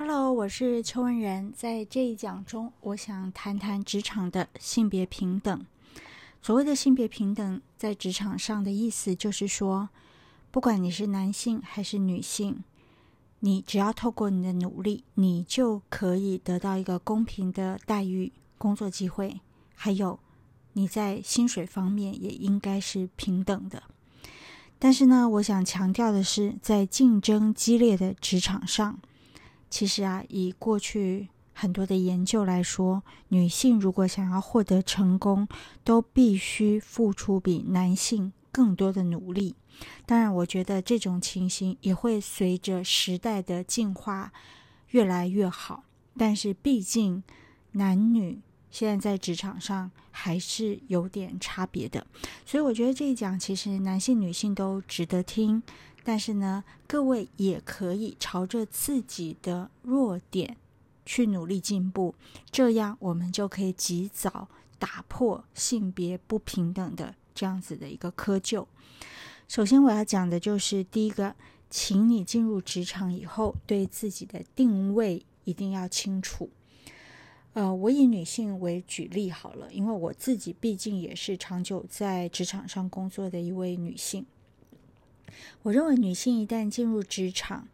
Hello，我是邱文仁。在这一讲中，我想谈谈职场的性别平等。所谓的性别平等，在职场上的意思就是说，不管你是男性还是女性，你只要透过你的努力，你就可以得到一个公平的待遇、工作机会，还有你在薪水方面也应该是平等的。但是呢，我想强调的是，在竞争激烈的职场上。其实啊，以过去很多的研究来说，女性如果想要获得成功，都必须付出比男性更多的努力。当然，我觉得这种情形也会随着时代的进化越来越好。但是，毕竟男女现在在职场上还是有点差别的，所以我觉得这一讲其实男性、女性都值得听。但是呢，各位也可以朝着自己的弱点去努力进步，这样我们就可以及早打破性别不平等的这样子的一个窠臼。首先我要讲的就是第一个，请你进入职场以后，对自己的定位一定要清楚。呃，我以女性为举例好了，因为我自己毕竟也是长久在职场上工作的一位女性。我认为女性一旦进入职场，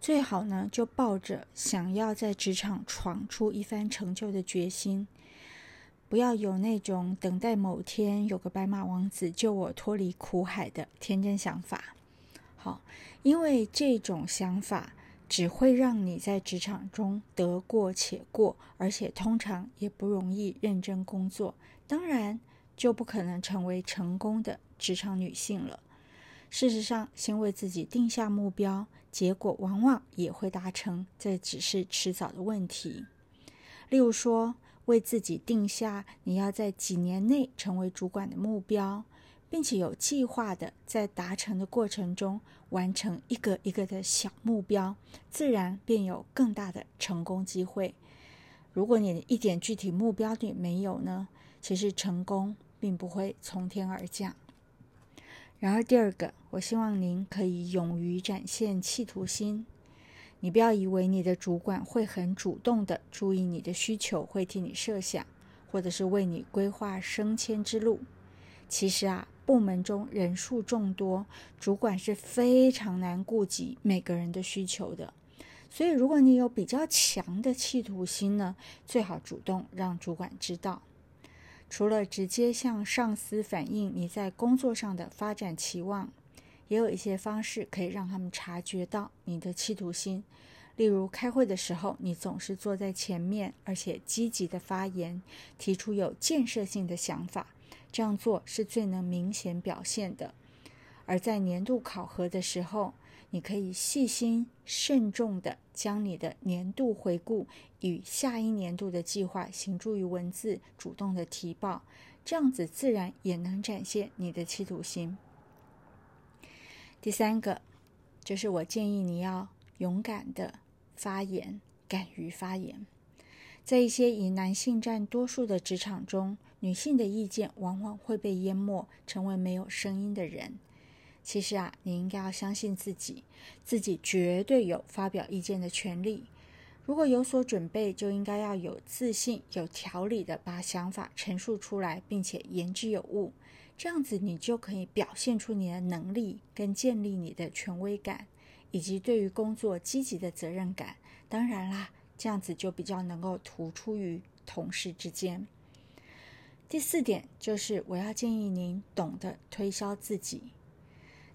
最好呢就抱着想要在职场闯出一番成就的决心，不要有那种等待某天有个白马王子救我脱离苦海的天真想法。好，因为这种想法只会让你在职场中得过且过，而且通常也不容易认真工作，当然就不可能成为成功的职场女性了。事实上，先为自己定下目标，结果往往也会达成，这只是迟早的问题。例如说，为自己定下你要在几年内成为主管的目标，并且有计划的在达成的过程中完成一个一个的小目标，自然便有更大的成功机会。如果你一点具体目标也没有呢？其实成功并不会从天而降。然而，第二个，我希望您可以勇于展现企图心。你不要以为你的主管会很主动的注意你的需求，会替你设想，或者是为你规划升迁之路。其实啊，部门中人数众多，主管是非常难顾及每个人的需求的。所以，如果你有比较强的企图心呢，最好主动让主管知道。除了直接向上司反映你在工作上的发展期望，也有一些方式可以让他们察觉到你的企图心。例如，开会的时候，你总是坐在前面，而且积极的发言，提出有建设性的想法，这样做是最能明显表现的。而在年度考核的时候，你可以细心慎重地将你的年度回顾与下一年度的计划行诸于文字，主动的提报，这样子自然也能展现你的企图心。第三个，就是我建议你要勇敢的发言，敢于发言。在一些以男性占多数的职场中，女性的意见往往会被淹没，成为没有声音的人。其实啊，你应该要相信自己，自己绝对有发表意见的权利。如果有所准备，就应该要有自信、有条理的把想法陈述出来，并且言之有物。这样子，你就可以表现出你的能力，跟建立你的权威感，以及对于工作积极的责任感。当然啦，这样子就比较能够突出于同事之间。第四点就是，我要建议您懂得推销自己。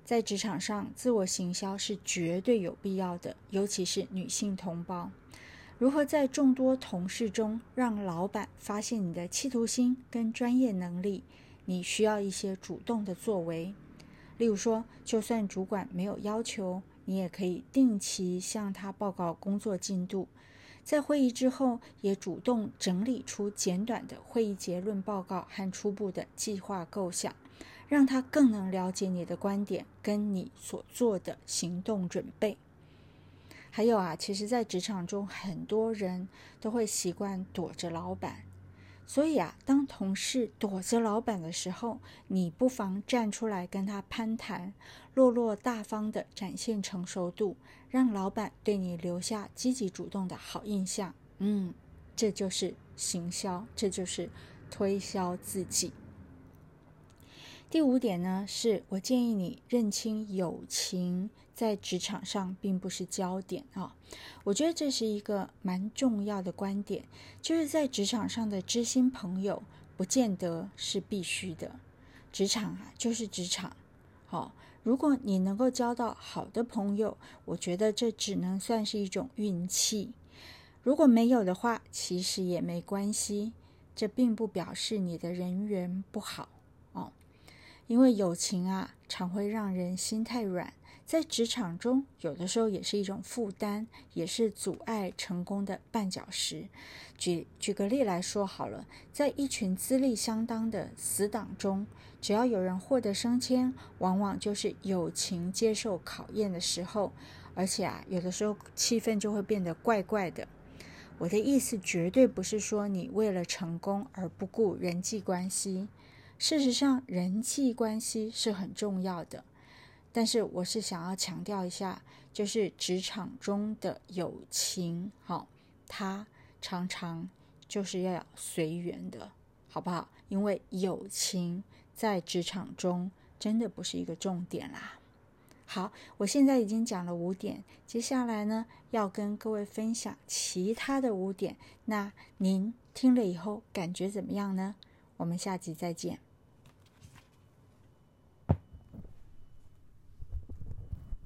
在职场上，自我行销是绝对有必要的，尤其是女性同胞。如何在众多同事中让老板发现你的企图心跟专业能力？你需要一些主动的作为。例如说，就算主管没有要求，你也可以定期向他报告工作进度，在会议之后也主动整理出简短的会议结论报告和初步的计划构想。让他更能了解你的观点跟你所做的行动准备。还有啊，其实，在职场中，很多人都会习惯躲着老板，所以啊，当同事躲着老板的时候，你不妨站出来跟他攀谈，落落大方的展现成熟度，让老板对你留下积极主动的好印象。嗯，这就是行销，这就是推销自己。第五点呢，是我建议你认清友情在职场上并不是焦点啊。我觉得这是一个蛮重要的观点，就是在职场上的知心朋友不见得是必须的。职场啊，就是职场。好，如果你能够交到好的朋友，我觉得这只能算是一种运气。如果没有的话，其实也没关系，这并不表示你的人缘不好。因为友情啊，常会让人心太软，在职场中，有的时候也是一种负担，也是阻碍成功的绊脚石。举举个例来说好了，在一群资历相当的死党中，只要有人获得升迁，往往就是友情接受考验的时候，而且啊，有的时候气氛就会变得怪怪的。我的意思绝对不是说你为了成功而不顾人际关系。事实上，人际关系是很重要的，但是我是想要强调一下，就是职场中的友情，好，它常常就是要随缘的，好不好？因为友情在职场中真的不是一个重点啦。好，我现在已经讲了五点，接下来呢，要跟各位分享其他的五点，那您听了以后感觉怎么样呢？我们下集再见。